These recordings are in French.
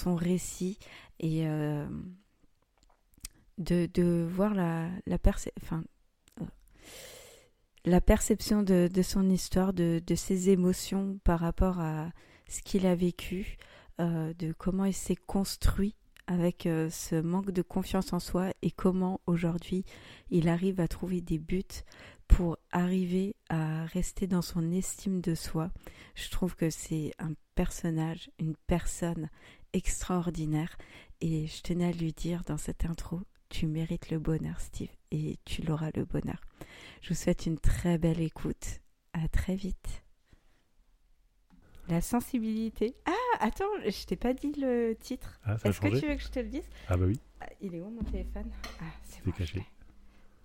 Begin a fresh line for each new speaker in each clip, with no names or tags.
Son récit et euh, de, de, voir la, la, enfin, euh, la perception de, de, son histoire, de, de, ses émotions par rapport à ce qu'il a vécu, euh, de comment il s'est construit avec ce manque de confiance en soi et comment aujourd'hui il arrive à trouver des buts pour arriver à rester dans son estime de soi. Je trouve que c'est un personnage, une personne extraordinaire et je tenais à lui dire dans cette intro, tu mérites le bonheur Steve et tu l'auras le bonheur. Je vous souhaite une très belle écoute. À très vite. La sensibilité. Ah, attends, je t'ai pas dit le titre.
Ah,
Est-ce que tu veux que je te le dise?
Ah bah oui.
Ah, il est où mon téléphone? Ah, c'est
bon, caché.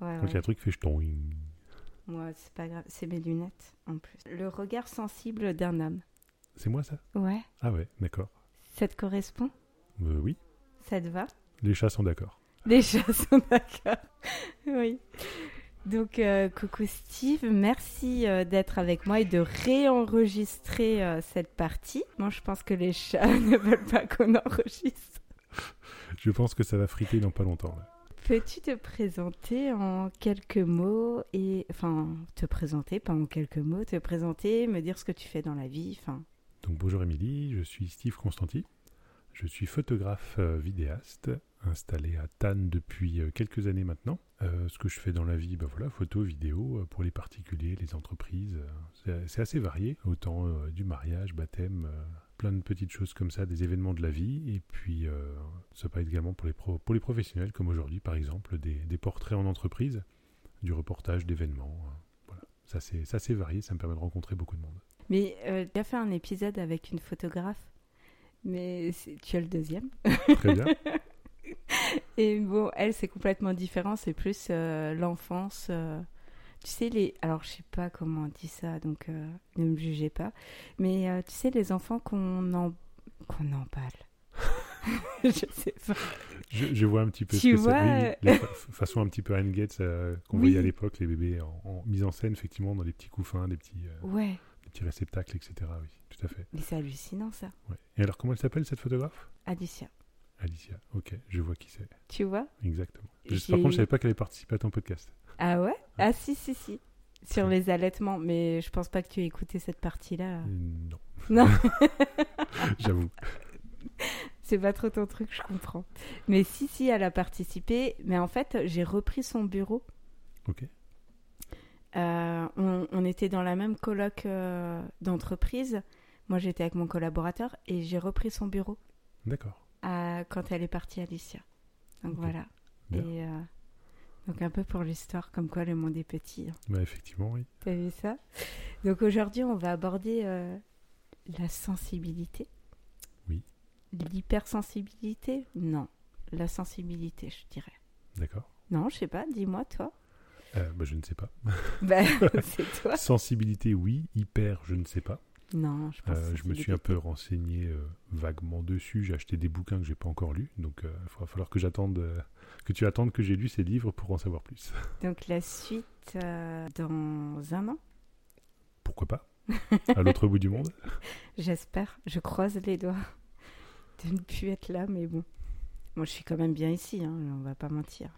Ouais,
Quand il y a un truc fait je tombe.
Moi, c'est pas grave, c'est mes lunettes en plus. Le regard sensible d'un homme.
C'est moi ça?
Ouais.
Ah ouais, d'accord.
Ça te correspond?
Euh, Oui.
Ça te va?
Les chats sont d'accord.
Les chats sont d'accord. oui. Donc, euh, coucou Steve, merci euh, d'être avec moi et de réenregistrer euh, cette partie. Moi, je pense que les chats ne veulent pas qu'on enregistre.
Je pense que ça va friter dans pas longtemps.
Peux-tu te présenter en quelques mots et enfin te présenter, pas en quelques mots, te présenter, me dire ce que tu fais dans la vie, enfin?
Donc bonjour Émilie, je suis Steve Constanti. Je suis photographe euh, vidéaste installé à Tannes depuis euh, quelques années maintenant. Euh, ce que je fais dans la vie, ben voilà, photo, vidéo pour les particuliers, les entreprises. c'est assez varié, autant du mariage, baptême, plein de petites choses comme ça, des événements de la vie. Et puis ça peut être également pour les, professionnels, comme aujourd'hui par exemple, des, des, portraits en entreprise, du reportage d'événements. voilà, ça c'est varié, ça me permet de rencontrer beaucoup de monde.
Mais euh, tu as fait un épisode avec une photographe, mais tu as le deuxième.
Très bien.
Et bon, elle, c'est complètement différent. C'est plus euh, l'enfance. Euh, tu sais, les. Alors, je sais pas comment on dit ça, donc ne me jugez pas. Mais tu sais, les enfants qu'on en... qu'on parle. je sais pas.
Je, vois un petit peu
tu
ce
vois...
c'est. Oui, façon un petit peu Anne Gates qu'on voyait à l'époque, les bébés en, en, mise en scène, effectivement, dans des petits couffins, des petits.
Ouais
petits réceptacles, etc. Oui, tout à fait.
Mais c'est hallucinant ça.
Ouais. Et alors, comment elle s'appelle cette photographe?
Alicia.
Alicia, ok, je vois qui c'est.
Tu vois?
Exactement. Par contre, je savais pas qu'elle avait participé à ton podcast.
Ah ouais? Ah si, si, si. Sur les allaitements, mais je pense pas que tu aies écouté cette partie-là.
Euh, non.
Non.
J'avoue.
C'est pas trop ton truc, je comprends. Mais si, si, elle a participé. Mais en fait, j'ai repris son bureau.
Ok.
Euh, on, était dans la même colloque euh, d'entreprise. Moi, j'étais avec mon collaborateur et j'ai repris son bureau.
D'accord.
quand elle est partie, Alicia. Donc voilà. Et euh, donc un peu pour l'histoire, comme quoi le monde est petit. Hein.
Bah, effectivement, oui.
T'as vu ça? Donc aujourd'hui, on va aborder la sensibilité.
Oui.
L'hypersensibilité? Non. La sensibilité, je dirais.
D'accord.
Non, je sais pas. Dis-moi, toi.
Euh, bah, je ne sais pas.
Bah, c'est toi.
Sensibilité, oui. Hyper, je ne sais pas.
Non, je pense
Euh,
que
je me suis un peu renseigné euh, vaguement dessus. J'ai acheté des bouquins que j'ai pas encore lus, donc euh, il va falloir que j'attende, que tu attendes que j'ai lu ces livres pour en savoir plus.
Donc la suite dans un an,
Pourquoi pas À l'autre bout du monde.
j'espère. Je croise les doigts de ne plus être là, mais bon. Moi, je suis quand même bien ici, hein, on va pas mentir.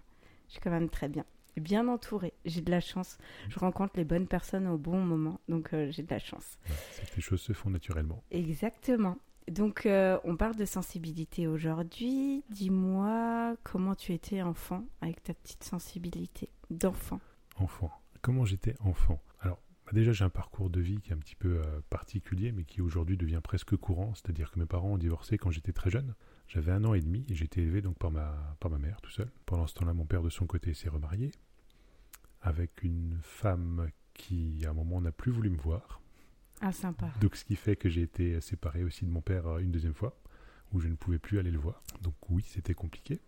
Je suis quand même très bien. Bien entourée. J'ai de la chance. Je rencontre les bonnes personnes au bon moment, donc euh, j'ai de la chance.
Ouais, les choses se font naturellement.
Exactement. Donc, euh, on parle de sensibilité aujourd'hui. Dis-moi comment tu étais enfant avec ta petite sensibilité d'enfant?
Enfant. Comment j'étais enfant? Alors, bah, déjà, j'ai un parcours de vie qui est un petit peu euh, particulier, mais qui aujourd'hui devient presque courant. C'est-à-dire que mes parents ont divorcé quand j'étais très jeune. J'avais un an et demi et été élevé donc par ma, par ma mère tout seul. Pendant ce temps-là, mon père de son côté s'est remarié avec une femme qui, à un moment, n'a plus voulu me voir.
Ah, sympa.
Donc, ce qui fait que j'ai été séparé aussi de mon père euh, une deuxième fois, où je ne pouvais plus aller le voir. Donc, oui, c'était compliqué.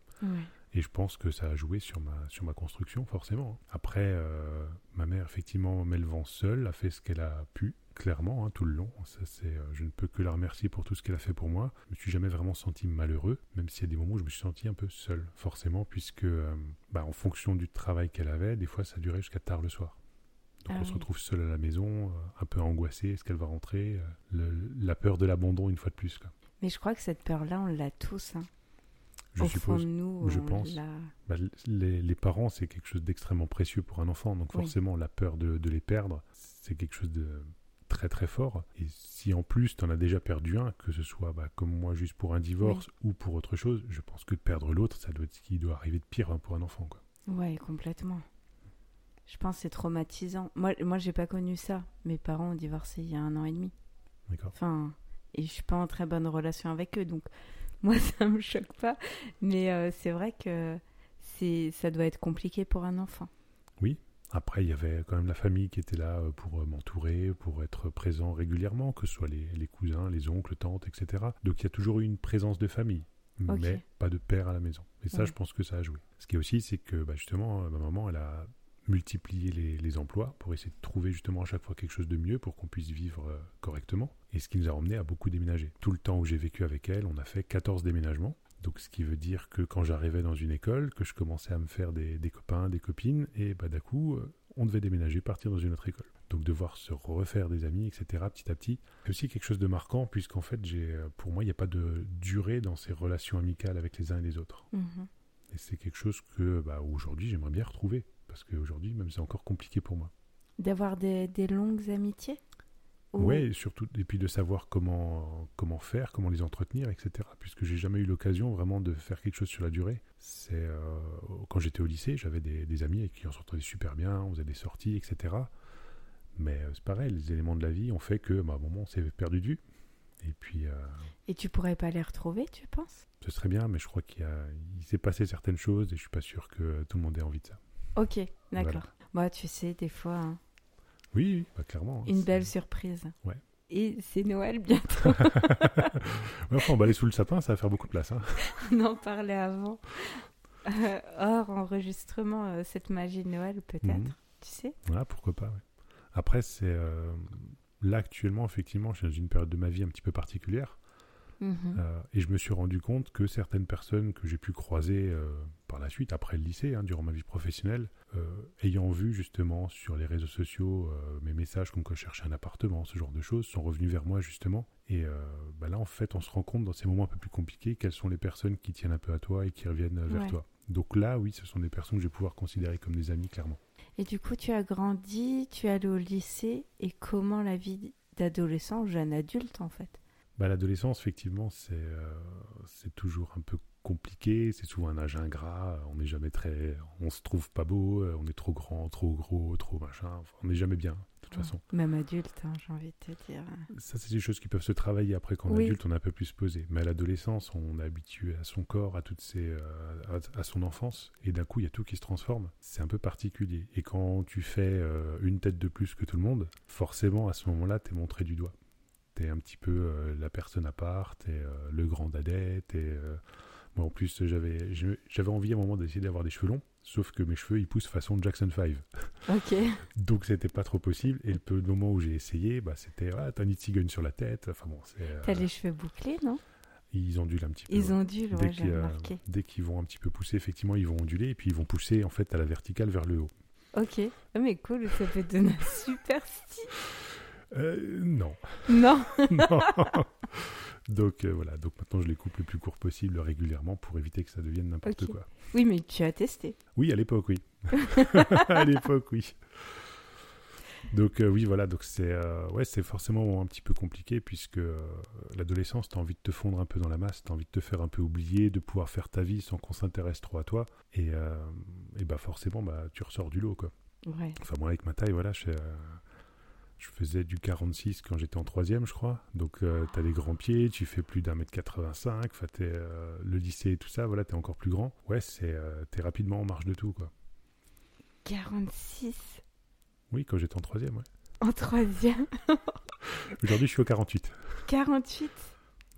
Et je pense que ça a joué sur ma, sur ma construction, forcément. Après, euh, ma mère, effectivement, m'élevant seule, a fait ce qu'elle a pu, clairement, hein, tout le long. Ça, c'est, euh, je ne peux que la remercier pour tout ce qu'elle a fait pour moi. Je me suis jamais vraiment senti malheureux, même s'il y a des moments où je me suis senti un peu seul, forcément, puisque, euh, bah, en fonction du travail qu'elle avait, des fois, ça durait jusqu'à tard le soir. Donc
Ah
on se retrouve seul à la maison, euh, un peu angoissé, est-ce qu'elle va rentrer le- La peur de l'abandon, une fois de plus. Quoi.
Mais je crois que cette peur-là, on l'a tous. hein.
Je
Au
suppose.
fond de nous,
je pense. Bah, les, les parents, c'est quelque chose d'extrêmement précieux pour un enfant. Donc
Oui.
forcément, la peur de, de les perdre, c'est quelque chose de très très fort. Et si en plus, tu en as déjà perdu un, que ce soit bah, comme moi juste pour un divorce ou pour autre chose, je pense que de perdre l'autre, ça doit être ce qui doit arriver de pire hein, pour un enfant. Quoi.
Ouais, complètement. Je pense que c'est traumatisant. Moi, moi j'ai pas connu ça. Mes parents ont divorcé il y a un an et demi.
D'accord
Enfin, et je suis pas en très bonne relation avec eux, donc moi ça me choque pas. Mais euh, c'est vrai que c'est ça doit être compliqué pour un enfant.
Après, il y avait quand même la famille qui était là euh, pour euh, m'entourer, pour être présent régulièrement, que ce soit les, les cousins, les oncles, tantes, etc. Donc il y a toujours eu une présence de famille, mais pas de père à la maison. Et ça,
Ouais.
je pense que ça a joué. Ce qui est aussi, c'est que bah, justement, euh, ma maman, elle a multiplié les, les emplois pour essayer de trouver justement à chaque fois quelque chose de mieux pour qu'on puisse vivre correctement. Et ce qui nous a emmené à beaucoup déménager. Tout le temps où j'ai vécu avec elle, on a fait 14 déménagements. Donc, ce qui veut dire que quand j'arrivais dans une école, que je commençais à me faire des, des copains, des copines, et bah, d'un coup, euh, on devait déménager, partir dans une autre école. Donc, devoir se refaire des amis, etc., petit à petit. C'est aussi quelque chose de marquant, puisqu'en fait, j'ai, euh, pour moi, il n'y a pas de durée dans ces relations amicales avec les uns et les autres.
Mhm.
Et c'est quelque chose que, bah, aujourd'hui, j'aimerais bien retrouver. Parce qu'aujourd'hui, même, c'est encore compliqué pour moi.
D'avoir des, des longues amitiés? Ou-
Ouais, et surtout, et puis de savoir comment, comment faire, comment les entretenir, etc. Puisque j'ai jamais eu l'occasion vraiment de faire quelque chose sur la durée. C'est euh, quand j'étais au lycée, j'avais des, des amis avec qui on s'entendait super bien, on faisait des sorties, etc. Mais euh, c'est pareil, les éléments de la vie ont fait que, bah, à un moment, on s'est perdu de vue. Et puis, euh,
Et tu pourrais pas les retrouver, tu penses?
Ce serait bien, mais je crois qu'il s'est passé certaines choses et je suis pas sûr que tout le monde ait envie de ça.
Ok, d'accord.
Voilà.
Moi, tu sais, des fois, hein,
Oui, oui, bah, clairement. hein,
une belle surprise.
Ouais.
Et c'est Noël bientôt.
Ouais, enfin, emballer sous le sapin, ça va faire beaucoup de place. Hein.
On en parlait avant. Euh, hors enregistrement, euh, cette magie de Noël, peut-être.
Mhm.
Tu sais?
Voilà, pourquoi pas. ouais. Après, c'est euh, là actuellement, effectivement, je suis dans une période de ma vie un petit peu particulière.
Mhm.
euh, et je me suis rendu compte que certaines personnes que j'ai pu croiser par la suite, après le lycée, hein, durant ma vie professionnelle, euh, ayant vu justement sur les réseaux sociaux euh, mes messages comme quoi je cherchais un appartement, ce genre de choses, sont revenus vers moi justement. Et euh, bah là, en fait, on se rend compte dans ces moments un peu plus compliqués quelles sont les personnes qui tiennent un peu à toi et qui reviennent vers
Ouais.
toi. Donc là, oui, ce sont des personnes que je vais pouvoir considérer comme des amis, clairement.
Et du coup, tu as grandi, tu es allé au lycée, et comment la vie d'adolescent, jeune adulte, en fait?
Bah, L'adolescence, effectivement, c'est euh, c'est toujours un peu compliqué. C'est souvent un âge ingrat. On n'est jamais très. On se trouve pas beau. euh, On est trop grand, trop gros, trop machin. Enfin, on n'est jamais bien, de toute façon.
Même adulte, hein, j'ai envie de te dire.
Ça, c'est des choses qui peuvent se travailler après quand
Oui.
adulte, on est un peu plus posé. Mais à l'adolescence, on est habitué à son corps, à toutes ses, euh, à, à son enfance, et d'un coup, il y a tout qui se transforme. C'est un peu particulier. Et quand tu fais euh, une tête de plus que tout le monde, forcément, à ce moment-là, t'es montré du doigt. T'es un petit peu euh, la personne à part, t'es euh, le grand dadais, t'es... euh, Moi, en plus, j'avais envie à un moment d'essayer d'avoir des cheveux longs. Sauf que mes cheveux, ils poussent façon Jackson 5.
Ok.
Donc c'était pas trop possible. Et le peu de moment où j'ai essayé, bah, c'était ah, t'as une cigogne sur la tête. Enfin bon, c'est. euh,
T'as les cheveux bouclés, non?
Ils ondulent un petit peu.
Ils ondulent,
Dès
ouais,
qu'ils, euh, qu'ils vont un petit peu pousser, effectivement, ils vont onduler et puis ils vont pousser en fait à la verticale vers le haut.
Ok. Ah, mais cool, ça peut donner un super style.
Euh, non,
Non.
non. Donc euh, voilà, donc maintenant je les coupe le plus court possible régulièrement pour éviter que ça devienne n'importe quoi.
Oui, mais tu as testé.
Oui, à l'époque, oui. à l'époque, oui. Donc euh, oui, voilà, donc c'est euh, ouais, c'est forcément un petit peu compliqué puisque euh, l'adolescence, t'as envie de te fondre un peu dans la masse, t'as envie de te faire un peu oublier, de pouvoir faire ta vie sans qu'on s'intéresse trop à toi, et, et bah forcément, bah tu ressors du lot quoi.
Ouais.
Enfin moi avec ma taille, voilà, je, je faisais du 46 quand j'étais en troisième, je crois. Donc euh, t'as des grands pieds, tu fais plus d'un mètre 85, enfin t'es, euh, le lycée et tout ça, voilà, t'es encore plus grand. Ouais, c'est euh, t'es rapidement en marge de tout quoi.
46
Oui, quand j'étais en troisième, ouais.
en troisième?
Aujourd'hui, je suis au 48.
48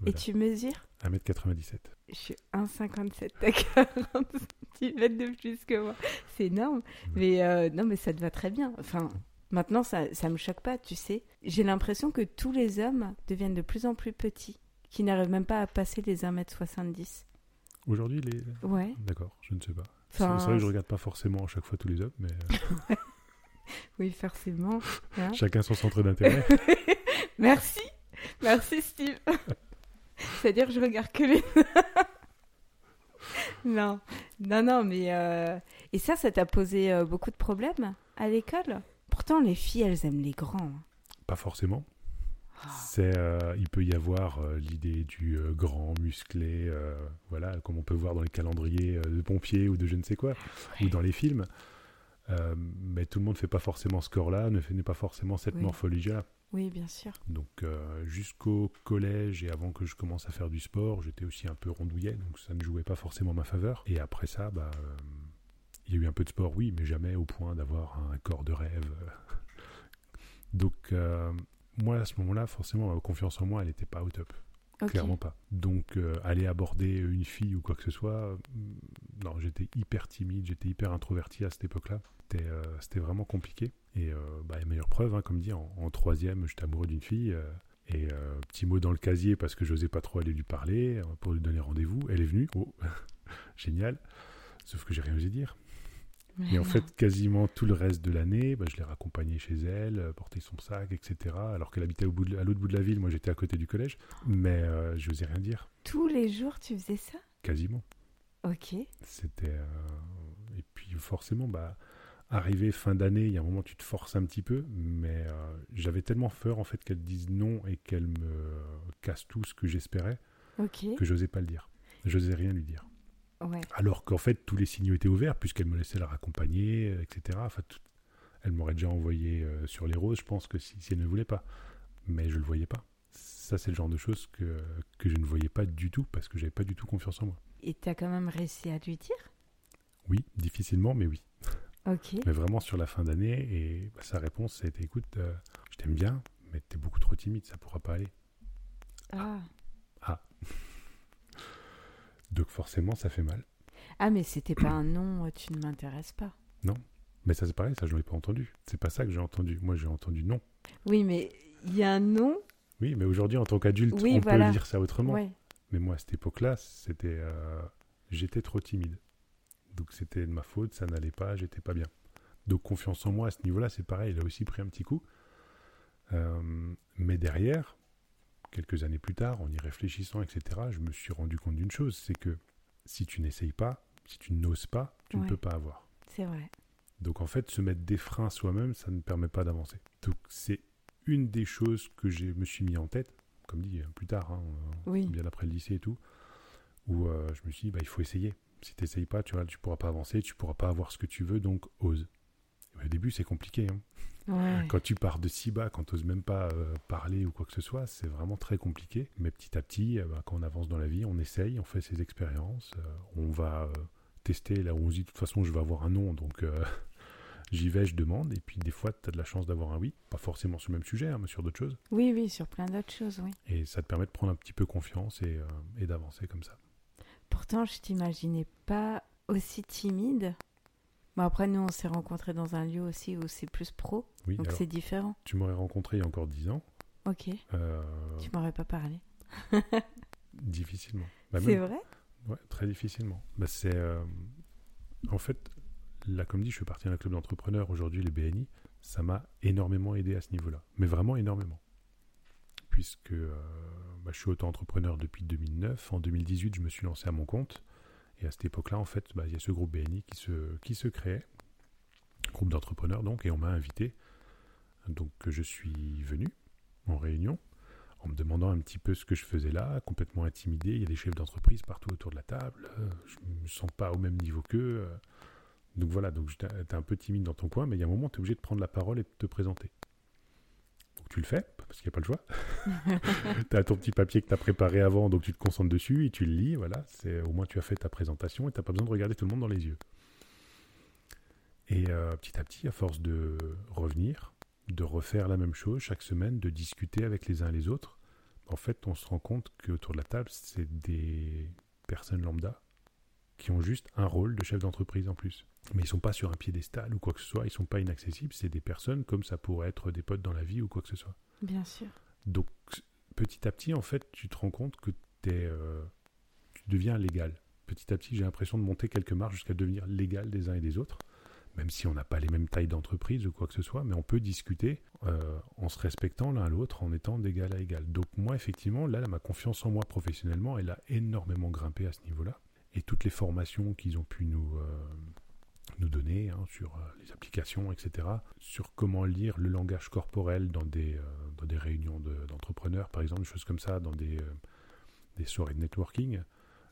Et tu mesures?
1m97.
Je suis 1,57 à 40 cm de plus que moi. C'est énorme. Mais non, mais ça te va très bien. Enfin, maintenant, ça, ça me choque pas, tu sais. J'ai l'impression que tous les hommes deviennent de plus en plus petits, qui n'arrivent même pas à passer les 1m70.
Aujourd'hui, les.
Ouais.
D'accord, je ne sais pas.
Enfin,
c'est vrai que je regarde pas forcément à chaque fois tous les hommes, mais euh,
Oui, forcément. hein.
chacun son centre d'intérêt.
Merci. Merci, Steve. C'est-à-dire que je regarde que les... non, non, non, mais... euh, Et ça, ça t'a posé euh, beaucoup de problèmes à l'école? Pourtant, les filles, elles aiment les grands. hein.
pas forcément.
Ah.
C'est, euh, il peut y avoir euh, l'idée du euh, grand, musclé, voilà, comme on peut voir dans les calendriers de pompiers ou de je ne sais quoi, ou dans les films. Mais tout le monde ne fait pas forcément ce corps-là, ne fait pas forcément cette
Oui.
morphologie-là.
Oui, bien sûr.
Donc jusqu'au collège et avant que je commence à faire du sport, j'étais aussi un peu rondouillet, donc ça ne jouait pas forcément en ma faveur. Et après ça, bah, il y a eu un peu de sport, oui, mais jamais au point d'avoir un corps de rêve. donc euh, moi à ce moment-là, forcément, ma confiance en moi, elle n'était pas au top, clairement pas. Donc euh, aller aborder une fille ou quoi que ce soit, euh, non, j'étais hyper timide, j'étais hyper introverti à cette époque-là. C'était vraiment compliqué. Et bah, la meilleure preuve, hein, comme dit, en, en troisième, j'étais amoureux d'une fille. et euh, petit mot dans le casier parce que j'osais pas trop aller lui parler pour lui donner rendez-vous. Elle est venue. Oh, génial. Sauf que j'ai rien osé dire.
Mais
Et en fait, quasiment tout le reste de l'année, bah, je l'ai raccompagnée chez elle, euh, porter son sac, etc. Alors qu'elle habitait au bout de- à l'autre bout de la ville, moi j'étais à côté du collège. Mais euh, je n'osais rien dire,
Tous les jours, tu faisais ça?
Quasiment.
Ok.
C'était. euh, Et puis forcément, bah, arrivé fin d'année, il y a un moment tu te forces un petit peu, mais euh, j'avais tellement peur en fait qu'elle dise non et qu'elle me casse tout ce que j'espérais que j'osais pas le dire. J'osais rien lui dire.
Ouais.
Alors qu'en fait tous les signaux étaient ouverts puisqu'elle me laissait la raccompagner, euh, etc. Enfin, tout- Elle m'aurait déjà envoyé euh, sur les roses, je pense que si, si elle ne voulait pas. Mais je le voyais pas. Ça, c'est le genre de choses que, que je ne voyais pas du tout parce que j'avais pas du tout confiance en moi.
Et t'as quand même réussi à lui dire?
Oui, difficilement, mais oui.
Ok.
Mais vraiment sur la fin d'année, et bah, sa réponse, c'était écoute, euh, je t'aime bien, mais t'es beaucoup trop timide, ça pourra pas aller.
Ah.
Donc forcément, ça fait mal.
Ah, mais c'était pas un non, euh, tu ne m'intéresses pas.
Mais ça, c'est pareil, ça, je l'ai pas entendu. C'est pas ça que j'ai entendu. Moi, j'ai entendu non.
Oui, mais il y a un non.
Oui, mais aujourd'hui, en tant qu'adulte,
Oui,
on
voilà.
peut dire ça autrement.
Ouais.
Mais moi, à cette époque-là, c'était, euh, j'étais trop timide. Donc c'était de ma faute, ça n'allait pas, j'étais pas bien. Donc confiance en moi à ce niveau-là, c'est pareil, il a aussi pris un petit coup. Euh, mais derrière, quelques années plus tard, en y réfléchissant, etc., je me suis rendu compte d'une chose, c'est que si tu n'essayes pas, si tu n'oses pas, tu ne peux pas avoir.
C'est vrai.
Donc en fait, se mettre des freins soi-même, ça ne permet pas d'avancer. Donc c'est une des choses que je me suis mis en tête, comme dit euh, plus tard, hein, euh,
Oui.
bien après le lycée et tout, où euh, je me suis dit, bah, il faut essayer. Si tu n'essayes pas, tu ne tu pourras pas avancer, tu pourras pas avoir ce que tu veux, donc ose. Et au début, c'est compliqué. hein.
Ouais.
Quand tu pars de si bas, quand tu n'oses même pas euh, parler ou quoi que ce soit, c'est vraiment très compliqué. Mais petit à petit, euh, bah, quand on avance dans la vie, on essaye, on fait ses expériences, euh, on va euh, tester là où on se dit, de toute façon, je vais avoir un non, donc j'y vais, je demande. Et puis des fois, tu as de la chance d'avoir un oui, pas forcément sur le même sujet, hein, mais sur d'autres choses.
Oui, oui, sur plein d'autres choses, oui.
Et ça te permet de prendre un petit peu confiance et, et d'avancer comme ça.
Pourtant, je t'imaginais pas aussi timide Bon, après, nous, on s'est rencontrés dans un lieu aussi où c'est plus pro,
Oui,
donc c'est différent.
tu m'aurais rencontré il y a encore 10 ans.
Ok,
euh,
tu m'aurais pas parlé.
difficilement. Bah,
c'est vrai?
Ouais, très difficilement. Bah, c'est euh, en fait là, comme dit, je suis parti à un club d'entrepreneurs aujourd'hui, les BNI. Ça m'a énormément aidé à ce niveau-là, mais vraiment énormément, puisque euh, bah, je suis auto-entrepreneur depuis 2009. En 2018, je me suis lancé à mon compte, et à cette époque-là, en fait, bah, il y a ce groupe BNI qui se créait, groupe d'entrepreneurs donc, et on m'a invité. Donc je suis venu en réunion en me demandant un petit peu ce que je faisais là, complètement intimidé. Il y a des chefs d'entreprise partout autour de la table. je me sens pas au même niveau qu'eux. Donc voilà, donc j'étais t'es un peu timide dans ton coin, mais il y a un moment, tu es obligé de prendre la parole et de te présenter. Tu le fais, parce qu'il n'y a pas le choix. tu as ton petit papier que tu as préparé avant, donc tu te concentres dessus et tu le lis. Voilà, c'est au moins tu as fait ta présentation et tu n'as pas besoin de regarder tout le monde dans les yeux. Et euh, petit à petit, à force de revenir, de refaire la même chose chaque semaine, de discuter avec les uns et les autres, en fait, on se rend compte qu'autour de la table, c'est des personnes lambda qui ont juste un rôle de chef d'entreprise en plus. Mais ils sont pas sur un piédestal ou quoi que ce soit, ils sont pas inaccessibles, c'est des personnes comme ça pourrait être des potes dans la vie ou quoi que ce soit.
Bien sûr.
Donc, petit à petit, en fait, tu te rends compte que t'es, euh, tu deviens légal. Petit à petit, j'ai l'impression de monter quelques marches jusqu'à devenir légal des uns et des autres, même si on n'a pas les mêmes tailles d'entreprise ou quoi que ce soit, mais on peut discuter euh, en se respectant l'un à l'autre, en étant d'égal à égal. Donc moi, effectivement, là, ma confiance en moi professionnellement, elle a énormément grimpé à ce niveau-là. Et toutes les formations qu'ils ont pu nous, euh, nous donner hein, sur euh, les applications, etc., sur comment lire le langage corporel dans des, euh, dans des réunions de- d'entrepreneurs, par exemple, des choses comme ça, dans des, euh, des soirées de networking,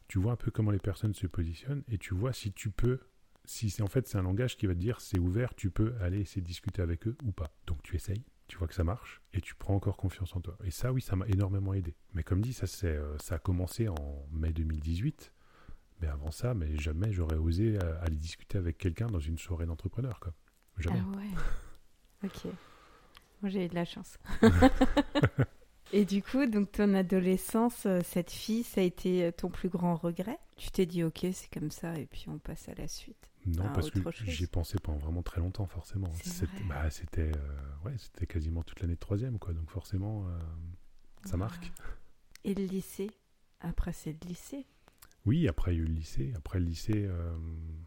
tu vois un peu comment les personnes se positionnent et tu vois si tu peux, si c'est en fait c'est un langage qui va te dire c'est ouvert, tu peux aller essayer de discuter avec eux ou pas. Donc tu essayes, tu vois que ça marche et tu prends encore confiance en toi. Et ça, oui, ça m'a énormément aidé. Mais comme dit, ça, c'est, ça a commencé en mai 2018. Mais avant ça, mais jamais j'aurais osé euh, aller discuter avec quelqu'un dans une soirée d'entrepreneur. Jamais.
Ah ouais. Ok. Moi, j'ai eu de la chance. Et du coup, donc ton adolescence, euh, cette fille, ça a été euh, ton plus grand regret? Tu t'es dit, ok, c'est comme ça, et puis on passe à la suite.
Non, parce que j'y ai pensé pendant vraiment très longtemps, forcément. C'était, bah, euh, ouais, quasiment toute l'année de troisième, quoi. Donc forcément, euh, ça marque.
Et le lycée? Après, c'est le lycée.
Oui, après il y a eu le lycée. Après le lycée, euh,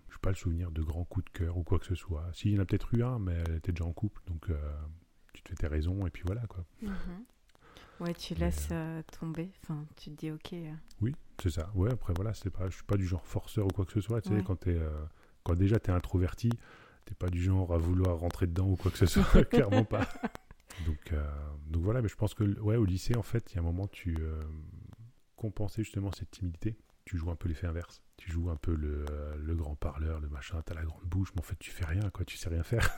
je n'ai pas le souvenir de grands coups de cœur ou quoi que ce soit. Si, il y en a peut-être eu un, mais elle était déjà en couple, donc euh, tu te fais tes raisons et puis voilà, quoi.
Ouais, tu
Mais,
laisses euh, tomber. Enfin, tu te dis, ok. euh,
Oui, c'est ça. Ouais, après voilà, c'est pas, je suis pas du genre forceur ou quoi que ce soit. Tu sais, quand t'es, quand déjà t'es introverti, t'es pas du genre à vouloir rentrer dedans ou quoi que ce soit, clairement pas. Donc, donc voilà, mais je pense que ouais, au lycée, en fait, il y a un moment, tu compensais justement cette timidité. Tu joues un peu l'effet inverse. Tu joues un peu le, euh, le grand parleur, le machin. T'as la grande bouche, mais en fait, tu fais rien, quoi. Tu sais rien faire.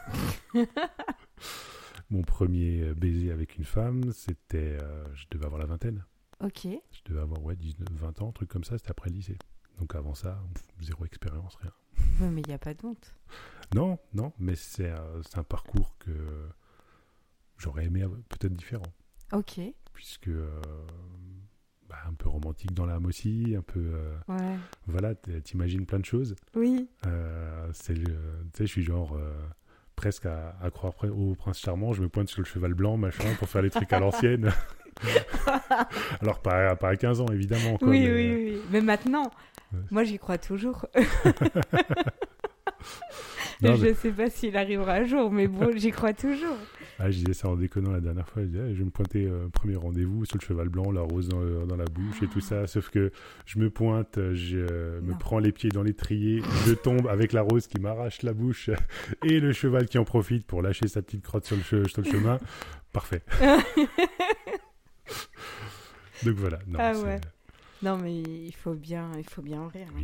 Mon premier euh, baiser avec une femme, c'était, euh, je devais avoir la vingtaine.
Ok.
Je devais avoir ouais, 19, 20 ans, un truc comme ça, c'était après le lycée. Donc avant ça, pff, zéro expérience, rien.
Ouais, mais il n'y a pas de honte.
Non, non, mais c'est euh, un parcours que j'aurais aimé peut-être différent.
Ok.
Puisque euh, bah, un peu romantique dans l'âme aussi, un peu. euh,
Ouais.
voilà, t'imagines plein de choses.
Oui.
Euh, c'est tu sais, je suis genre. euh, presque à, à croire au prince charmant, je me pointe sur le cheval blanc, machin, pour faire les trucs à l'ancienne. Alors, pas, pas à 15 ans, évidemment. Quoi,
oui,
mais,
oui, oui. Mais maintenant,
Ouais.
moi, j'y crois toujours.
non,
je
mais-
sais pas s'il arrivera un jour, mais bon, j'y crois toujours.
Ah, je disais ça en déconnant la dernière fois. Je disais, ah, je vais me pointer euh, premier rendez-vous sur le cheval blanc, la rose dans, le- dans la bouche et tout ça. Sauf que je me pointe, je euh, me prends les pieds dans l'étrier, je tombe avec la rose qui m'arrache la bouche et le cheval qui en profite pour lâcher sa petite crotte sur le, che- sur le chemin. Parfait. Donc voilà. Non,
Ah ouais. Non, mais il faut bien, il faut bien en rire. hein.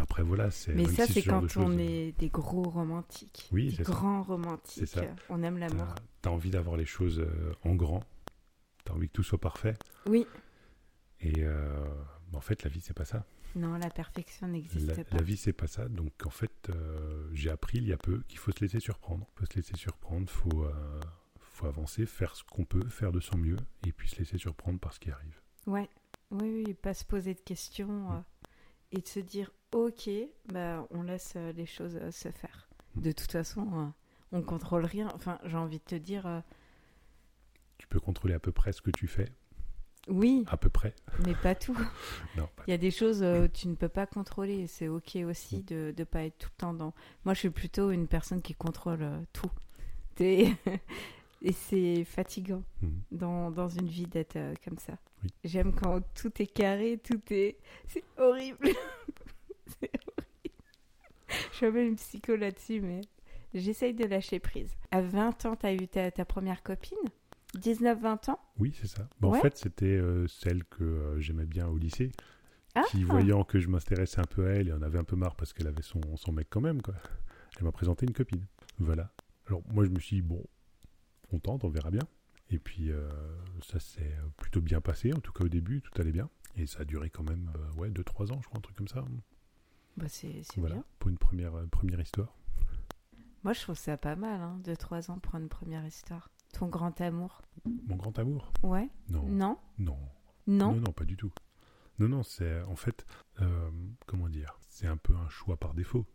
Après voilà, c'est.
Mais ça, c'est
ce
quand
choses,
on
euh,
est des gros romantiques.
Oui,
des
c'est ça.
grands romantiques.
C'est ça.
On aime l'amour.
T'as as envie d'avoir les choses euh, en grand. T'as envie que tout soit parfait.
Oui.
Et euh, en fait, la vie, c'est pas ça.
Non, la perfection n'existe pas.
la vie, c'est pas ça. Donc, en fait, euh, j'ai appris il y a peu qu'il faut se laisser surprendre. faut se laisser surprendre, faut, euh, faut avancer, faire ce qu'on peut, faire de son mieux, et puis se laisser surprendre par ce qui arrive.
Ouais. Oui, oui, pas se poser de questions et de se dire ok, bah, on laisse euh, les choses euh, se faire.
Mm.
De toute façon, euh, on contrôle rien. Enfin, j'ai envie de te dire,
Tu peux contrôler à peu près ce que tu fais,
oui,
à peu près.
mais pas tout.
Non, pas-
Il y a des choses euh, tu ne peux pas contrôler. C'est ok aussi de ne pas être tout le temps dans. Moi, je suis plutôt une personne qui contrôle tout. Et c'est fatigant
Mhm.
dans, dans une vie d'être comme ça.
Oui.
J'aime quand tout est carré, tout est. C'est horrible. C'est horrible. Je suis une psycho là-dessus, mais j'essaye de lâcher prise. À 20 ans, tu as eu ta, ta première copine? 19-20 ans?
Oui, c'est ça. Bah,
Ouais.
En fait, c'était euh, celle que euh, j'aimais bien au lycée,
Ah
qui, voyant que je m'intéressais un peu à elle et en avait un peu marre parce qu'elle avait son, son mec quand même, quoi. Elle m'a présenté une copine. Voilà. Alors, moi, je me suis dit, bon, on tente, on verra bien. Et puis, euh, ça s'est plutôt bien passé, en tout cas au début, tout allait bien. Et ça a duré quand même, ouais, 2-3 ans, je crois, un truc comme ça.
Bah, C'est
Voilà,
bien.
pour une première, euh, première histoire.
Moi, je trouve ça pas mal, hein, de 3 ans pour une première histoire. Ton grand amour.
Mon grand amour?
Ouais
Non.
Non?
Non.
Non,
Non, non, pas du tout. Non, non, c'est en fait, euh, comment dire, c'est un peu un choix par défaut.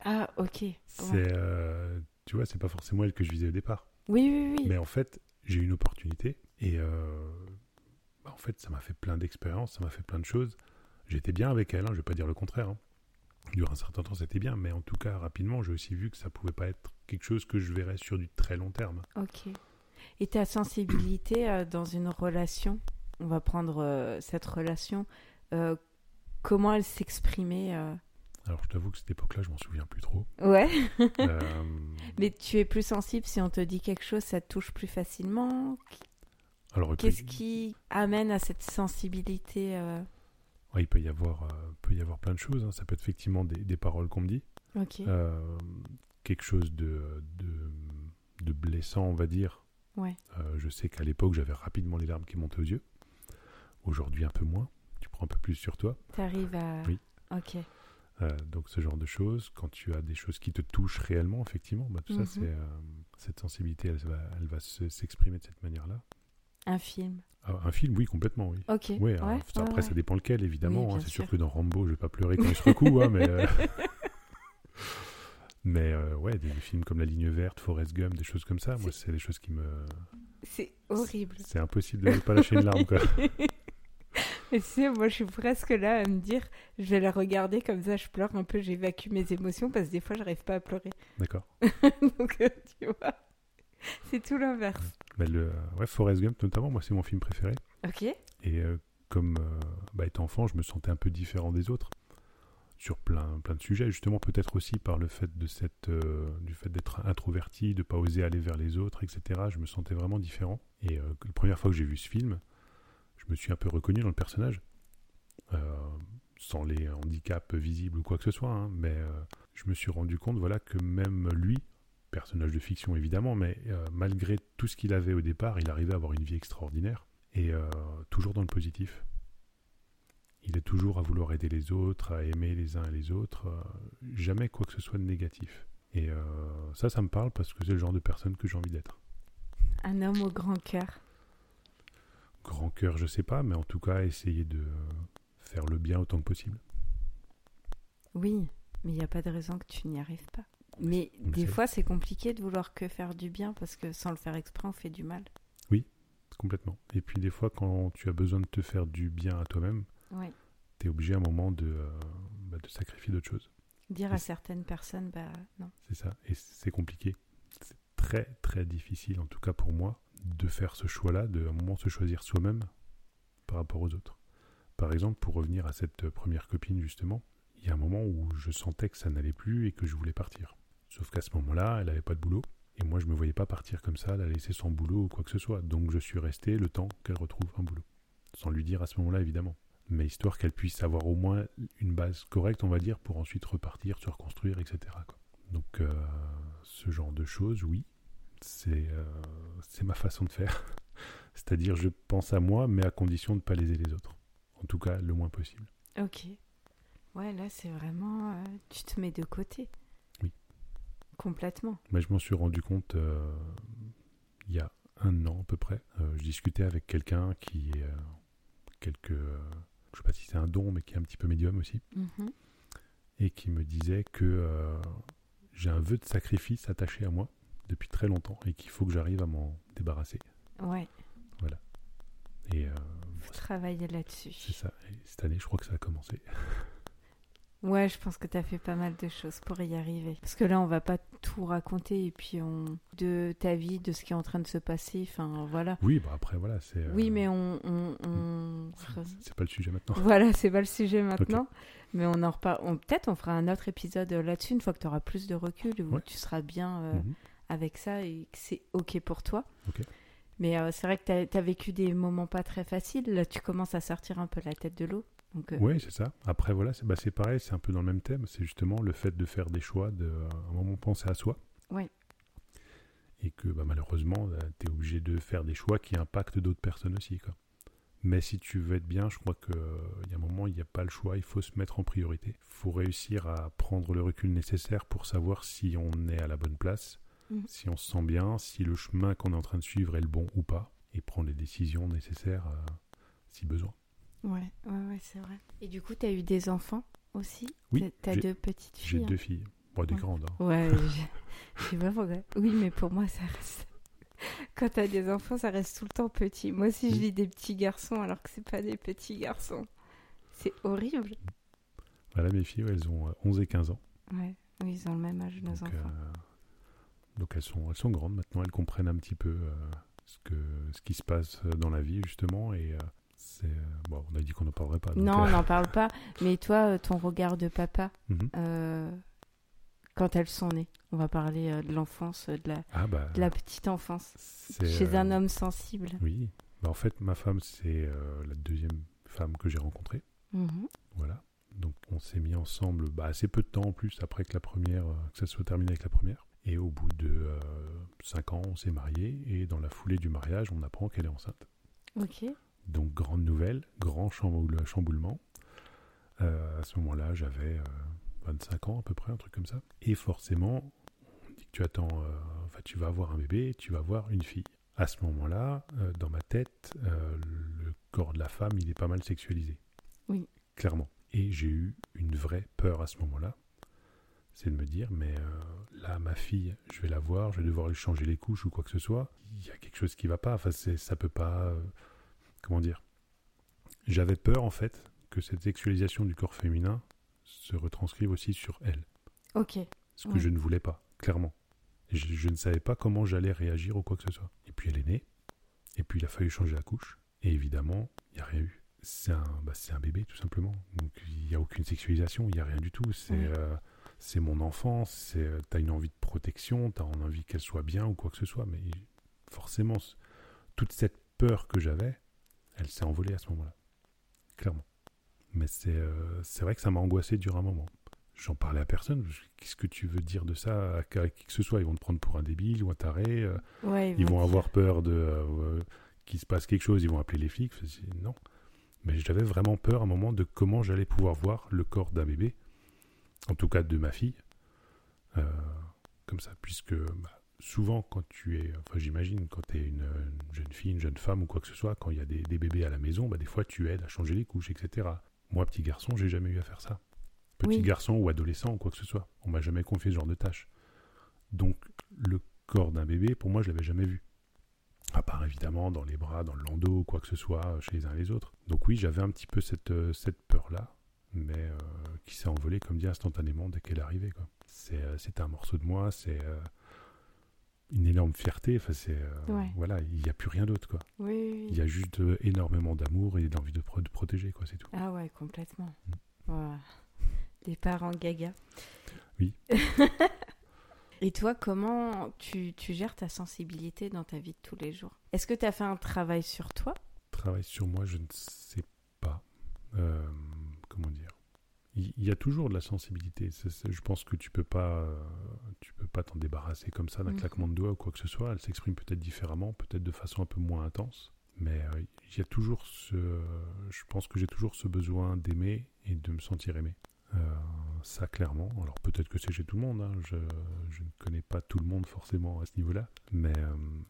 Ah, ok.
C'est, euh, tu vois, c'est pas forcément elle que je visais au départ.
Oui, oui, oui.
Mais en fait, j'ai eu une opportunité et euh, bah, en fait, ça m'a fait plein d'expériences, ça m'a fait plein de choses. J'étais bien avec elle, hein, je vais pas dire le contraire. hein. Durant un certain temps, c'était bien, mais en tout cas, rapidement, j'ai aussi vu que ça pouvait pas être quelque chose que je verrais sur du très long terme.
Ok. Et ta sensibilité euh, dans une relation, on va prendre euh, cette relation, euh, comment elle s'exprimait
Alors, je t'avoue que cette époque-là, je m'en souviens plus trop.
Ouais. Mais tu es plus sensible si on te dit quelque chose, ça te touche plus facilement?
alors,
Qu'est-ce qui amène à cette sensibilité
Ouais, il peut y avoir, euh, peut y avoir plein de choses. hein. Ça peut être effectivement des, des paroles qu'on me dit, euh, quelque chose de, de, de blessant, on va dire.
Ouais.
Euh, je sais qu'à l'époque, j'avais rapidement les larmes qui montaient aux yeux. Aujourd'hui, un peu moins. Tu prends un peu plus sur toi.
T'arrives à.
Oui.
Ok.
Donc, ce genre de choses. Quand tu as des choses qui te touchent réellement, effectivement, bah, tout
Mhm.
ça, c'est euh, cette sensibilité, elle va, elle va se- s'exprimer de cette manière-là.
Un film.
Ah, un film, oui, complètement, oui.
Ok.
Ouais, alors,
Ouais,
après, ça dépend lequel, évidemment.
Oui,
hein. C'est sûr
sûr.
que dans Rambo, je vais pas pleurer quand il se recoue, hein, mais. euh, Mais euh, ouais, des, des films comme La Ligne Verte, Forrest Gump, des choses comme ça, moi, c'est des choses qui me.
C'est horrible.
C'est impossible de ne pas lâcher une larme, quoi.
Et tu sais, moi, je suis presque là à me dire, je vais la regarder comme ça, je pleure un peu, j'évacue mes émotions parce que des fois, j'arrive pas à pleurer.
D'accord.
Donc, euh, tu vois, c'est tout l'inverse.
Le, ouais, Forrest Gump, notamment, moi, c'est mon film préféré.
Ok.
Et euh, comme euh, bah, étant enfant, je me sentais un peu différent des autres sur plein, plein de sujets. Justement, peut-être aussi par le fait de cette, euh, du fait d'être introverti, de pas oser aller vers les autres, etc. Je me sentais vraiment différent. Et euh, la première fois que j'ai vu ce film, je me suis un peu reconnu dans le personnage, Euh, sans les handicaps visibles ou quoi que ce soit. hein. mais euh, je me suis rendu compte, voilà, que même lui, personnage de fiction évidemment, mais euh, malgré tout ce qu'il avait au départ, il arrivait à avoir une vie extraordinaire et euh, toujours dans le positif. Il est toujours à vouloir aider les autres, à aimer les uns et les autres, euh, jamais quoi que ce soit de négatif. Et ça, ça me parle parce que c'est le genre de personne que j'ai envie d'être.
Un homme au grand cœur.
Grand cœur, je sais pas, mais en tout cas, essayer de faire le bien autant que possible.
Oui, mais il n'y a pas de raison que tu n'y arrives pas. Mais des fois, c'est compliqué de vouloir que faire du bien parce que sans le faire exprès, on fait du mal.
Complètement. Et puis des fois, quand tu as besoin de te faire du bien à toi-même,
Oui.
tu es obligé à un moment de, euh, bah, de sacrifier d'autres choses.
Dire à certaines personnes, bah non.
C'est ça. Et c'est compliqué. C'est très, très difficile, en tout cas pour moi, de faire ce choix-là, de à un moment se choisir soi-même par rapport aux autres. Par exemple, pour revenir à cette première copine, justement, il y a un moment où je sentais que ça n'allait plus et que je voulais partir. Sauf qu'à ce moment-là, elle n'avait pas de boulot. Et moi, je me voyais pas partir comme ça, la laisser sans boulot ou quoi que ce soit. Donc, je suis resté le temps qu'elle retrouve un boulot. Sans lui dire à ce moment-là, évidemment. Mais histoire qu'elle puisse avoir au moins une base correcte, on va dire, pour ensuite repartir, se reconstruire, etc. Donc, euh, ce genre de choses, oui, c'est euh, ma façon de faire. C'est-à-dire, je pense à moi, mais à condition de ne pas léser les autres. En tout cas, le moins possible.
Ok. Ouais, là, c'est vraiment. euh, tu te mets de côté. Complètement.
Mais je m'en suis rendu compte euh, il y a un an à peu près. Euh, je discutais avec quelqu'un qui est euh, quelques, euh, je sais pas si c'est un don, mais qui est un petit peu médium aussi,
Mhm.
et qui me disait que j'ai un vœu de sacrifice attaché à moi depuis très longtemps et qu'il faut que j'arrive à m'en débarrasser.
Ouais,
Et euh,
faut travailler
c'est
là-dessus.
ça. Et cette année, je crois que ça a commencé.
Ouais, je pense que tu as fait pas mal de choses pour y arriver. Parce que là, on va pas tout raconter et puis on de ta vie, de ce qui est en train de se passer. Enfin, voilà.
Oui, bah après, voilà, c'est. euh,
Oui, mais on. on, on-
C'est pas le sujet maintenant.
Voilà, c'est pas le sujet maintenant. Mais on en reparle. on- Peut-être on fera un autre épisode là-dessus une fois que tu auras plus de recul où
Ouais.
tu seras bien euh,
Mhm.
avec ça et que c'est OK pour toi.
Ok.
Mais euh, c'est vrai que tu as, vécu des moments pas très faciles. Là, tu commences à sortir un peu la tête de l'eau. Donc, euh,
Oui, c'est ça. Après, voilà, c'est bah, pareil, c'est un peu dans le même thème. C'est justement le fait de faire des choix, de, à un moment, penser à soi.
Oui.
Et que bah, malheureusement, tu es obligé de faire des choix qui impactent d'autres personnes aussi. Quoi. Mais si tu veux être bien, je crois qu'il y a un moment, il n'y a pas le choix, il faut se mettre en priorité. Il faut réussir à prendre le recul nécessaire pour savoir si on est à la bonne place,
Mhm.
si on se sent bien, si le chemin qu'on est en train de suivre est le bon ou pas, et prendre les décisions nécessaires euh, si besoin.
Ouais, ouais, ouais, c'est vrai. Et du coup, tu as eu des enfants aussi?
Oui,
Tu as deux petites
J'ai
filles.
deux filles, bon, des
Ouais.
grandes. hein.
hein. Ouais, je sais pas pourquoi. Oui, mais pour moi, ça reste. Quand t'as des enfants, ça reste tout le temps petit. Moi aussi, je lis des petits garçons alors que c'est pas des petits garçons. C'est horrible.
Voilà, mes filles, elles ont euh, 11 et 15 ans.
Ouais, oui, ils ont le même âge, nos
Donc,
enfants.
euh, donc elles, sont, elles sont grandes maintenant, elles comprennent un petit peu euh, ce, que, ce qui se passe dans la vie, justement. Et euh, euh, bon, on a dit qu'on n'en parlerait pas.
non, on
euh,
n'en parle pas. Mais toi, euh, ton regard de papa,
mhm.
euh, quand elles sont nées, on va parler euh, de l'enfance, euh, de la,
Ah, bah.
de la petite enfance, chez
euh,
un homme sensible.
Oui. Bah, en fait, ma femme, c'est euh, la deuxième femme que j'ai rencontrée.
Mhm.
Voilà. Donc, on s'est mis ensemble bah, assez peu de temps en plus après que la première, euh, que ça soit terminé avec la première. Et au bout de 5 ans, on s'est mariés. Et dans la foulée du mariage, on apprend qu'elle est enceinte.
Ok.
Donc, grande nouvelle, grand chamboule- chamboulement. Euh, à ce moment-là, j'avais euh, 25 ans à peu près, un truc comme ça. Et forcément, on dit que tu attends, euh, enfin, tu vas avoir un bébé, tu vas avoir une fille. À ce moment-là, euh, dans ma tête, le corps de la femme, il est pas mal sexualisé.
Oui.
Clairement. Et j'ai eu une vraie peur à ce moment-là. C'est de me dire, mais là, ma fille, je vais la voir, je vais devoir lui changer les couches ou quoi que ce soit. Il y a quelque chose qui va pas. Enfin, ça peut pas. Euh, comment dire J'avais peur, en fait, que cette sexualisation du corps féminin se retranscrive aussi sur elle.
Ok.
Ce que
Ouais.
je ne voulais pas, clairement. Je, je ne savais pas comment j'allais réagir ou quoi que ce soit. Et puis elle est née. Et puis il a fallu changer la couche. Et évidemment, il n'y a rien eu. C'est un, bah, c'est un bébé, tout simplement. Donc il n'y a aucune sexualisation, il n'y a rien du tout. C'est
Ouais.
euh, c'est mon enfance, tu as une envie de protection, tu as envie qu'elle soit bien ou quoi que ce soit. Mais forcément, toute cette peur que j'avais, elle s'est envolée à ce moment-là. Clairement. Mais c'est euh, vrai que ça m'a angoissé durant un moment. J'en parlais à personne. Qu'est-ce que tu veux dire de ça à, qui que ce soit? Ils vont te prendre pour un débile ou un taré. euh,
Ouais,
ils vont avoir peur de euh, qu'il se passe quelque chose. Ils vont appeler les flics. Non. Mais j'avais vraiment peur à un moment de comment j'allais pouvoir voir le corps d'un bébé, en tout cas de ma fille, euh, comme ça, puisque bah, souvent quand tu es, enfin j'imagine quand tu es une, une jeune fille, une jeune femme ou quoi que ce soit, quand il y a des, des bébés à la maison, bah, des fois tu aides à changer les couches, etc. Moi, petit garçon, j'ai jamais eu à faire ça. Petit
Oui.
garçon ou adolescent ou quoi que ce soit, on m'a jamais confié ce genre de tâches. Donc le corps d'un bébé, pour moi, je l'avais jamais vu. À part évidemment dans les bras, dans le landau, ou quoi que ce soit, euh, chez les uns et les autres. Donc oui, j'avais un petit peu cette, euh, cette peur-là, mais euh, qui s'est envolée, comme dit, instantanément dès qu'elle est arrivée. C'était un morceau de moi, c'est euh, une énorme fierté. Enfin, c'est, euh,
Ouais.
Voilà, il n'y a plus rien d'autre. quoi.
Oui, oui,
Il y a juste euh, énormément d'amour et d'envie de, pro- de protéger, quoi, c'est tout.
Ah ouais, complètement.
Mm.
Des parents gaga.
Oui.
Et toi, comment tu, tu gères ta sensibilité dans ta vie de tous les jours? Est-ce que tu as fait un travail sur toi?
Travail sur moi, je ne sais pas. Euh, comment dire? Il y a toujours de la sensibilité. Je pense que tu peux pas, euh, tu peux pas t'en débarrasser comme ça d'un
Mhm.
claquement de doigts ou quoi que ce soit. Elle s'exprime peut-être différemment, peut-être de façon un peu moins intense. Mais euh, il y a toujours ce, je pense que j'ai toujours ce besoin d'aimer et de me sentir aimé. Euh, ça clairement. Alors peut-être que c'est chez tout le monde. hein. Je, je ne connais pas tout le monde forcément à ce niveau-là. Mais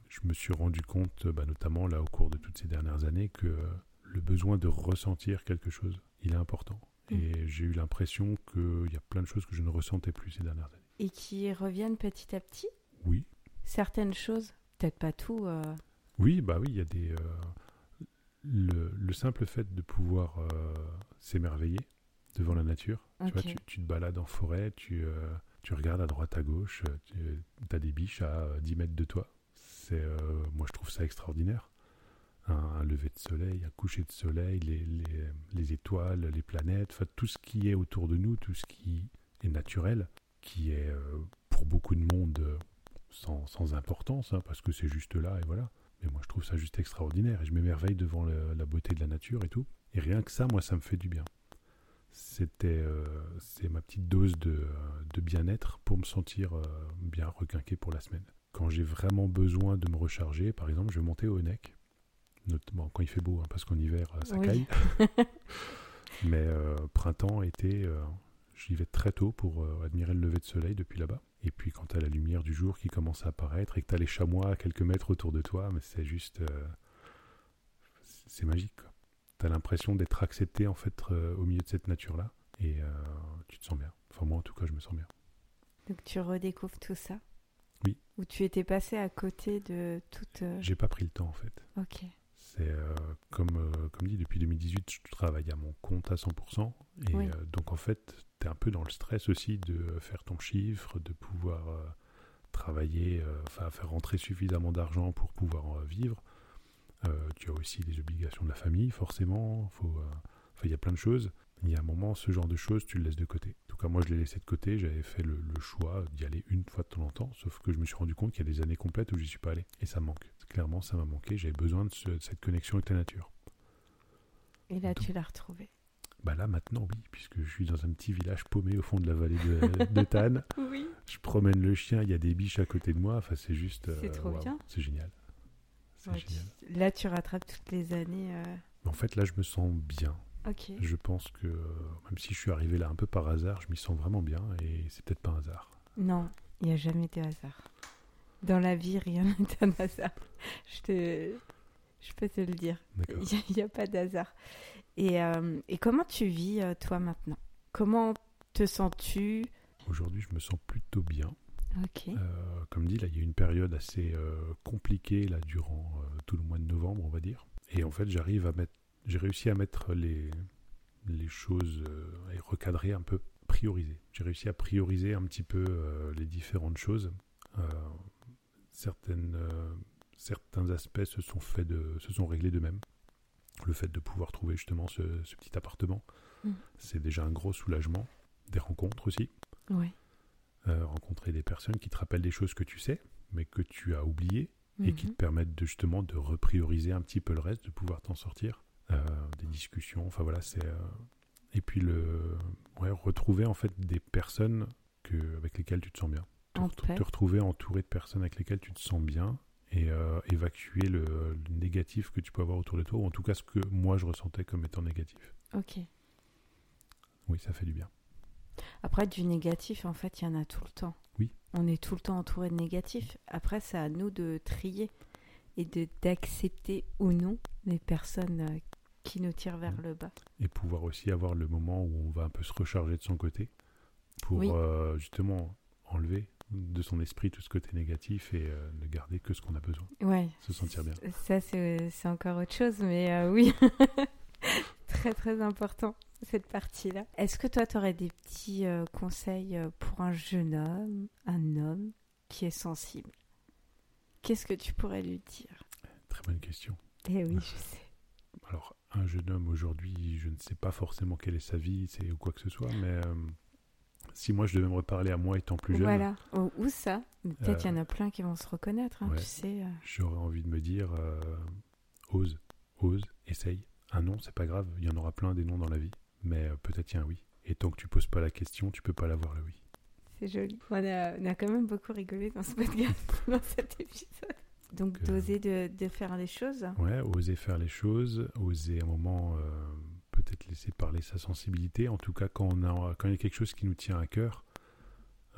je me suis rendu compte, bah, notamment là au cours de toutes ces dernières années, que le besoin de ressentir quelque chose, il est important.
Mm.
Et j'ai eu l'impression qu'il y a plein de choses que je ne ressentais plus ces dernières années.
Et qui reviennent petit à petit
Oui,
Certaines choses, peut-être pas tout. euh,
oui, bah oui, il y a des. euh, le, le simple fait de pouvoir euh, s'émerveiller devant la nature. Tu, vois, tu, tu te balades en forêt, tu, tu regardes à droite, à gauche, tu as des biches à euh, 10 mètres de toi. C'est, moi, je trouve ça extraordinaire. Un, lever de soleil, un coucher de soleil, les, les, les étoiles, les planètes, enfin, tout ce qui est autour de nous, tout ce qui est naturel, qui est euh, pour beaucoup de monde euh, sans, importance, hein, parce que c'est juste là et voilà. Mais moi, je trouve ça juste extraordinaire et je m'émerveille devant la beauté de la nature et tout. Et rien que ça, moi, ça me fait du bien. C'était, euh, c'est ma petite dose de, bien-être pour me sentir bien requinqué pour la semaine. Quand j'ai vraiment besoin de me recharger, par exemple, je vais monter au Honeck, notamment quand il fait beau, hein, parce qu'en hiver, euh, ça
Oui.
caille. Mais euh, printemps, été, euh, j'y vais très tôt pour admirer le lever de soleil depuis là-bas. Et puis quand tu as la lumière du jour qui commence à apparaître et que tu as les chamois à quelques mètres autour de toi, mais c'est juste... c'est magique. Tu as l'impression d'être accepté en fait au milieu de cette nature-là. Et tu te sens bien. Enfin moi en tout cas je me sens bien.
Donc tu redécouvres tout ça?
Oui.
Ou tu étais passé à côté de toute...
J'ai pas pris le temps en fait.
Ok.
C'est euh, comme, euh, comme dit, depuis 2018, je travaille à mon compte à 100%. Et
Oui.
euh, donc, en fait, tu es un peu dans le stress aussi de faire ton chiffre, de pouvoir travailler, enfin, faire rentrer suffisamment d'argent pour pouvoir vivre. Tu as aussi les obligations de la famille, forcément. Il y a plein de choses. Il y a un moment, ce genre de choses, tu le laisses de côté. En tout cas, moi, je l'ai laissé de côté. J'avais fait le, le choix d'y aller une fois de temps en temps. Sauf que je me suis rendu compte qu'il y a des années complètes où j'y suis pas allé. Et ça me manque. Clairement, ça m'a manqué. J'avais besoin de, ce- de cette connexion avec la nature.
Et là,
Donc-
tu l'as retrouvé.
Bah là, maintenant, oui, puisque je suis dans un petit village paumé au fond de la vallée de, de Tannes.
Oui.
Je promène le chien, il y a des biches à côté de moi. Enfin, c'est juste.
C'est trop
waouh,
bien.
C'est génial. C'est génial.
Là, tu rattrapes toutes les années. euh,
En fait, là, je me sens bien. Je pense que euh, même si je suis arrivé là un peu par hasard, je m'y sens vraiment bien et c'est peut-être pas un hasard.
Non, il n'y a jamais de hasard. Dans la vie, rien n'est un hasard. Je, te... je peux te le dire. Il n'y a, pas d'hasard. Et, euh, et comment tu vis, euh, toi, maintenant? Comment te sens-tu?
Aujourd'hui, je me sens plutôt bien. Euh, comme dit, là, il y a eu une période assez euh, compliquée là durant tout le mois de novembre, on va dire. Et en fait, j'arrive à mettre, j'ai réussi à mettre les les choses euh, et recadrer un peu, prioriser. J'ai réussi à prioriser un petit peu euh, les différentes choses. Euh, certaines certains aspects se sont faits de se sont réglés d'eux-mêmes. Le fait de pouvoir trouver justement ce, ce petit appartement,
Mhm.
c'est déjà un gros soulagement. Des rencontres aussi euh, rencontrer des personnes qui te rappellent des choses que tu sais, mais que tu as oubliées, et qui
Mhm.
te permettent de, justement de reprioriser un petit peu le reste, de pouvoir t'en sortir. Euh, des discussions, enfin voilà, c'est... euh, Et puis le... Ouais, retrouver en fait des personnes que... avec lesquelles tu te sens bien. Te,
En
te retrouver entouré de personnes avec lesquelles tu te sens bien et euh, évacuer le, le négatif que tu peux avoir autour de toi, ou en tout cas ce que moi je ressentais comme étant négatif.
Ok.
Oui, ça fait du bien.
Après, du négatif, en fait, il y en a tout le temps.
Oui.
On est tout le temps entouré de négatifs. Après, c'est à nous de trier et de d'accepter ou non les personnes qui nous tirent vers le bas.
et pouvoir aussi avoir le moment où on va un peu se recharger de son côté pour
Oui.
euh, justement enlever de son esprit tout ce côté négatif et euh, ne garder que ce qu'on a besoin,
Ouais.
se sentir bien.
Ça, c'est encore autre chose, mais euh, oui. très, très important, cette partie-là. Est-ce que toi, tu aurais des petits conseils pour un jeune homme, un homme qui est sensible? Qu'est-ce que tu pourrais lui dire?
Très bonne question.
Eh oui, je sais.
Un jeune homme aujourd'hui, je ne sais pas forcément quelle est sa vie c'est, ou quoi que ce soit, mais euh, si moi je devais me reparler à moi étant plus jeune,
Voilà. Ou, ou ça. Peut-être
Euh,
qu'il y en a plein qui vont se reconnaître, hein,
ouais.
tu sais. euh.
j'aurais envie de me dire euh, ose, ose, essaye. Un non, c'est pas grave, il y en aura plein des noms dans la vie, mais euh, peut-être il y a un oui. Et tant que tu poses pas la question, tu peux pas l'avoir le oui.
C'est joli. On a, on a quand même beaucoup rigolé dans ce podcast, dans cet épisode. Donc, d'oser de, de faire les choses.
Ouais, oser faire les choses, oser un moment euh, peut-être laisser parler sa sensibilité. En tout cas, quand, on a, quand il y a quelque chose qui nous tient à cœur,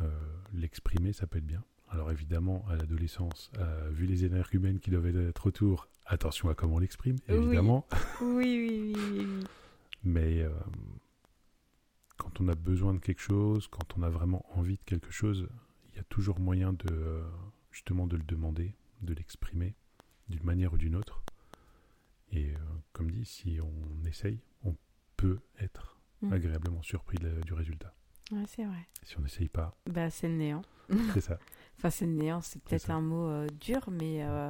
euh, l'exprimer, ça peut être bien. Alors évidemment, à l'adolescence, euh, vu les énergumènes qui doivent être autour, attention à comment on l'exprime, évidemment.
Oui, oui, oui, oui. oui.
Mais euh, quand on a besoin de quelque chose, quand on a vraiment envie de quelque chose, il y a toujours moyen de justement de le demander, de l'exprimer d'une manière ou d'une autre. Et euh, comme dit, si on essaye, on peut être
Mm.
agréablement surpris de- du résultat.
Ouais, c'est vrai.
Si on n'essaye pas,
Bah, c'est le néant.
c'est ça.
Enfin, c'est le néant, c'est peut-être un mot euh, dur, mais euh,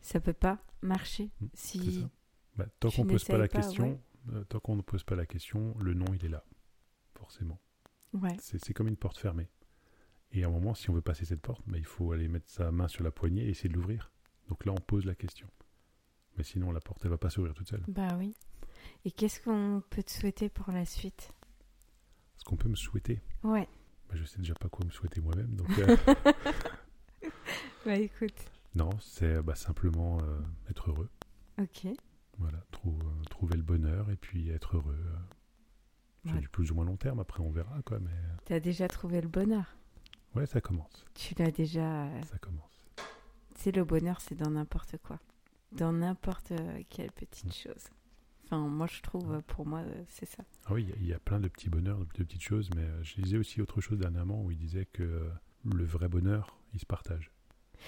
ça peut pas marcher.
Mm, C'est
Si...
ça. Bah, tant qu'on pose pas la
pas,
question, euh, tant qu'on ne pose pas la question, le non il est là, forcément.
Ouais.
C'est comme une porte fermée. Et à un moment, si on veut passer cette porte, bah, il faut aller mettre sa main sur la poignée et essayer de l'ouvrir. Donc là, on pose la question. Mais sinon, la porte, elle va pas s'ouvrir toute seule.
Bah oui. Et qu'est-ce qu'on peut te souhaiter pour la suite?
Ce qu'on peut me souhaiter,
Ouais.
bah, je sais déjà pas quoi me souhaiter moi-même. Donc euh,
Bah écoute.
non, c'est bah, simplement euh, être heureux.
Ok.
Voilà, trou- euh, trouver le bonheur et puis être heureux. euh, sur
Ouais.
du plus ou moins long terme. Après, on verra quoi. Mais
T'as déjà trouvé le bonheur.
Ouais, ça commence.
Tu l'as déjà. euh,
Ça commence.
Tu sais, le bonheur, c'est dans n'importe quoi. Dans n'importe euh, quelle petite
Mm.
chose. Enfin, moi, je trouve, pour moi, euh, c'est ça.
Ah oui, il y a- il y, a plein de petits bonheurs, de petites choses, mais je lisais aussi autre chose dernièrement où il disait que le vrai bonheur, il se partage.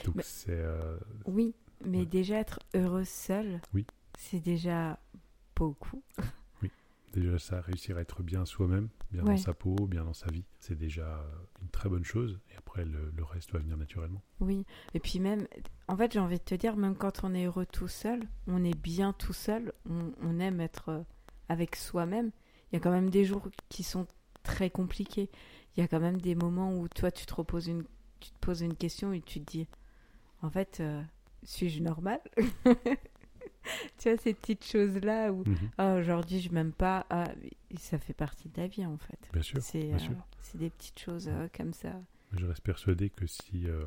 Donc c'est euh,
Oui, mais
Ouais.
déjà être heureux seul,
Oui.
c'est déjà beaucoup.
Déjà ça, réussir à être bien soi-même, bien dans sa peau, bien dans sa vie, c'est déjà euh, une très bonne chose. Et après, le, le reste va venir naturellement.
Oui, et puis même, en fait, j'ai envie de te dire, même quand on est heureux tout seul, on est bien tout seul, on, on aime être euh, avec soi-même. Il y a quand même des jours qui sont très compliqués. Il y a quand même des moments où toi, tu te, reposes une, tu te poses une question et tu te dis, en fait, euh, suis-je normal? Tu vois, ces petites choses-là où,
Mhm.
ah, aujourd'hui, je m'aime pas, ah, ça fait partie de la vie, en fait.
Bien sûr,
C'est euh, des petites choses euh, comme ça.
Je reste persuadé que si euh,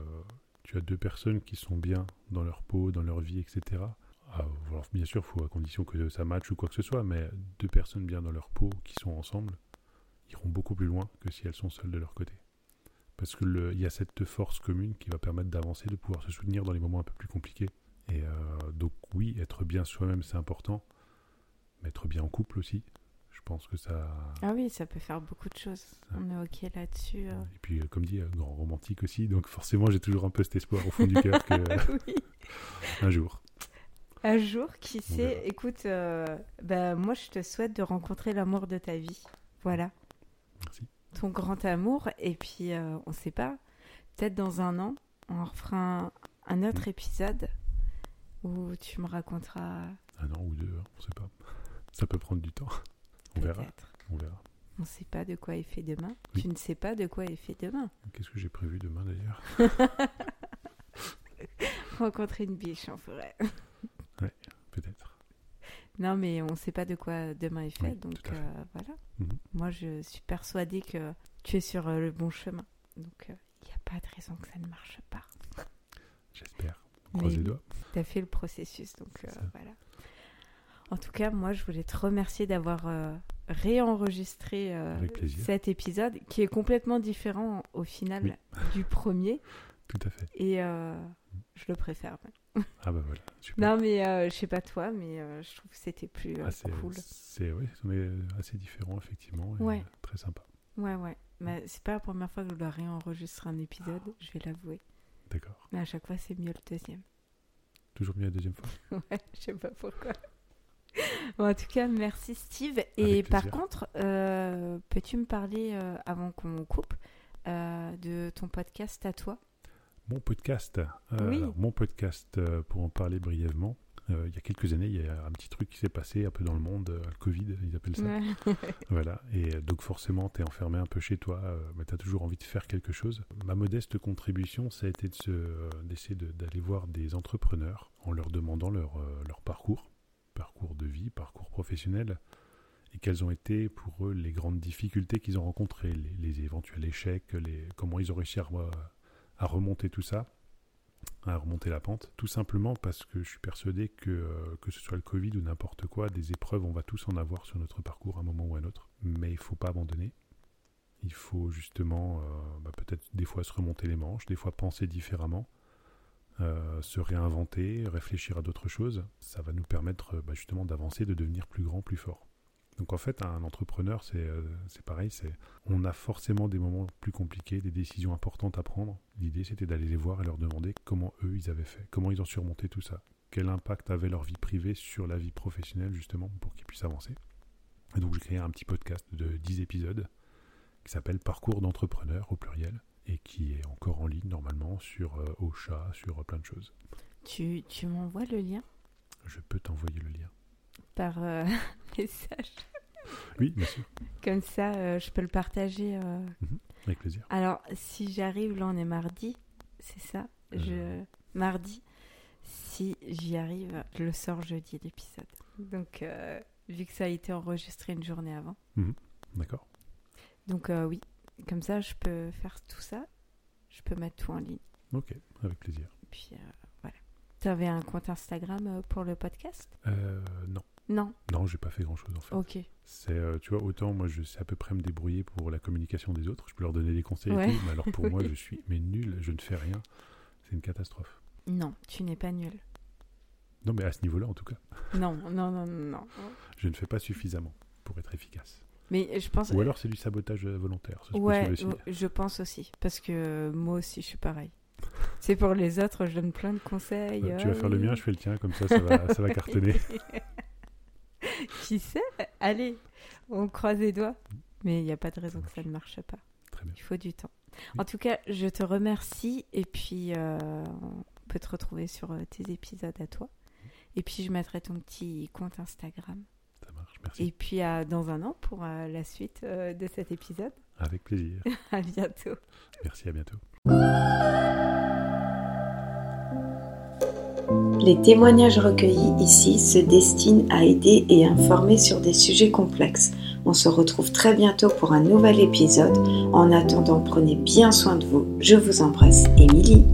tu as deux personnes qui sont bien dans leur peau, dans leur vie, etc., ah, alors, bien sûr, faut à condition que ça matche ou quoi que ce soit, mais deux personnes bien dans leur peau qui sont ensemble iront beaucoup plus loin que si elles sont seules de leur côté. Parce qu'il y a cette force commune qui va permettre d'avancer, de pouvoir se soutenir dans les moments un peu plus compliqués. Et euh, donc oui, être bien soi-même, c'est important, mais être bien en couple aussi. Je pense que ça...
Ah oui, ça peut faire beaucoup de choses.
Ça-
On est ok là-dessus. euh.
Et puis, comme dit, euh, grand romantique aussi. Donc, forcément, j'ai toujours un peu cet espoir au fond du cœur que
oui.
un jour.
Un jour, qui sait, écoute, euh, bah, moi je te souhaite de rencontrer l'amour de ta vie. Voilà,
Merci.
ton grand amour. Et puis, on sait pas, peut-être dans un an, on refera un, un autre
Mm.
épisode où tu me raconteras.
Un an ou deux, hein, on sait pas. Ça peut prendre du temps. On verra. On verra.
On sait pas de quoi est fait demain.
Oui.
Tu ne sais pas de quoi est fait demain.
Qu'est-ce que j'ai prévu demain d'ailleurs
Rencontrer une biche en forêt.
Peut-être.
Non, mais on ne sait pas de quoi demain est fait,
Oui,
donc
fait.
euh, voilà.
Mhm.
Moi, je suis persuadée que tu es sur euh, le bon chemin. Donc, il n'y a pas de raison que ça ne marche pas.
J'espère.
Mais
Croise les
oui.
doigts.
Tu as fait le processus, donc euh, voilà. En tout cas, moi, je voulais te remercier d'avoir euh, réenregistré euh, cet épisode qui est complètement différent au final
Oui.
du premier.
Tout à fait.
Et euh, je le préfère. même.
Ah bah voilà. Super.
Non, mais je sais pas toi, mais je trouve que c'était plus
Ah,
cool.
c'est, est assez différents, effectivement. et
Ouais.
Très sympa.
Ouais, ouais. Mais c'est pas la première fois que je dois réenregistrer un épisode, je vais l'avouer.
D'accord.
Mais à chaque fois, c'est mieux le deuxième.
Toujours mieux la deuxième fois.
Ouais, je sais pas pourquoi. Bon, en tout cas, merci Steve. Et par contre, euh, peux-tu me parler, euh, avant qu'on coupe, euh, de ton podcast à toi?
Mon podcast.
Oui.
alors, mon podcast, pour en parler brièvement, il y a quelques années, il y a un petit truc qui s'est passé un peu dans le monde, euh, le Covid, ils appellent ça.
Ouais.
Voilà, et euh, donc forcément, tu es enfermé un peu chez toi, euh, mais tu as toujours envie de faire quelque chose. Ma modeste contribution, ça a été euh, d'essayer de- d'aller voir des entrepreneurs en leur demandant leur, euh, leur parcours, parcours de vie, parcours professionnel, et quelles ont été pour eux les grandes difficultés qu'ils ont rencontrées, les, les éventuels échecs, les, comment ils ont réussi à remonter tout ça, à remonter la pente, tout simplement parce que je suis persuadé que, euh, que ce soit le Covid ou n'importe quoi, des épreuves, on va tous en avoir sur notre parcours à un moment ou à un autre. Mais il faut pas abandonner. Il faut justement bah, peut-être des fois se remonter les manches, des fois penser différemment, se réinventer, réfléchir à d'autres choses. Ça va nous permettre bah, justement d'avancer, de devenir plus grand, plus fort. Donc en fait, un entrepreneur, euh, c'est pareil, c'est on a forcément des moments plus compliqués, des décisions importantes à prendre. L'idée, c'était d'aller les voir et leur demander comment eux, ils avaient fait, comment ils ont surmonté tout ça, quel impact avait leur vie privée sur la vie professionnelle, justement, pour qu'ils puissent avancer. Et donc j'ai créé un petit podcast de 10 épisodes qui s'appelle Parcours d'entrepreneur au pluriel et qui est encore en ligne normalement sur euh, Ocha, sur euh, plein de choses.
Tu, tu m'envoies le lien?
Je peux t'envoyer le lien
par euh, message.
Oui, bien sûr.
Comme ça, euh, je peux le partager. Euh.
Mhm, avec plaisir.
Alors, si j'arrive, là on est mardi, c'est ça? Je... Mardi, si j'y arrive, je le sors jeudi l'épisode. Donc, vu que ça a été enregistré une journée avant.
Mhm, d'accord.
Donc, oui, comme ça, je peux faire tout ça. Je peux mettre tout en ligne.
Ok, avec plaisir.
Puis, voilà. Tu avais un compte Instagram pour le podcast?
Non.
Non.
Non, j'ai pas fait grand chose en fait.
Ok.
C'est, euh, tu vois, autant moi je sais à peu près me débrouiller pour la communication des autres, je peux leur donner des conseils et tout, mais alors pour moi je suis mais nul, je ne fais rien, c'est une catastrophe.
Non, tu n'es pas nul.
Non, mais à ce niveau-là en tout cas.
Non, non, non, non.
je ne fais pas suffisamment pour être efficace.
Mais je pense.
Ou alors c'est du sabotage euh, volontaire.
ouais, je pense aussi, parce que moi aussi je suis pareil. C'est pour les autres, je donne plein de conseils.
Bah, tu vas faire le mien, je fais le tien, comme ça, ça va, ça va cartonner.
Qui sait? Allez, on croise les doigts. Mais il n'y a pas de raison que ça ne marche pas. Il faut du temps. En tout cas, je te remercie et puis euh, on peut te retrouver sur euh, tes épisodes à toi. Et puis je mettrai ton petit compte Instagram.
Ça marche, merci.
Et puis dans un an pour euh, la suite de cet épisode.
Avec plaisir.
à bientôt.
Merci, à bientôt.
Les témoignages recueillis ici se destinent à aider et informer sur des sujets complexes. On se retrouve très bientôt pour un nouvel épisode. En attendant, prenez bien soin de vous. Je vous embrasse, Émilie.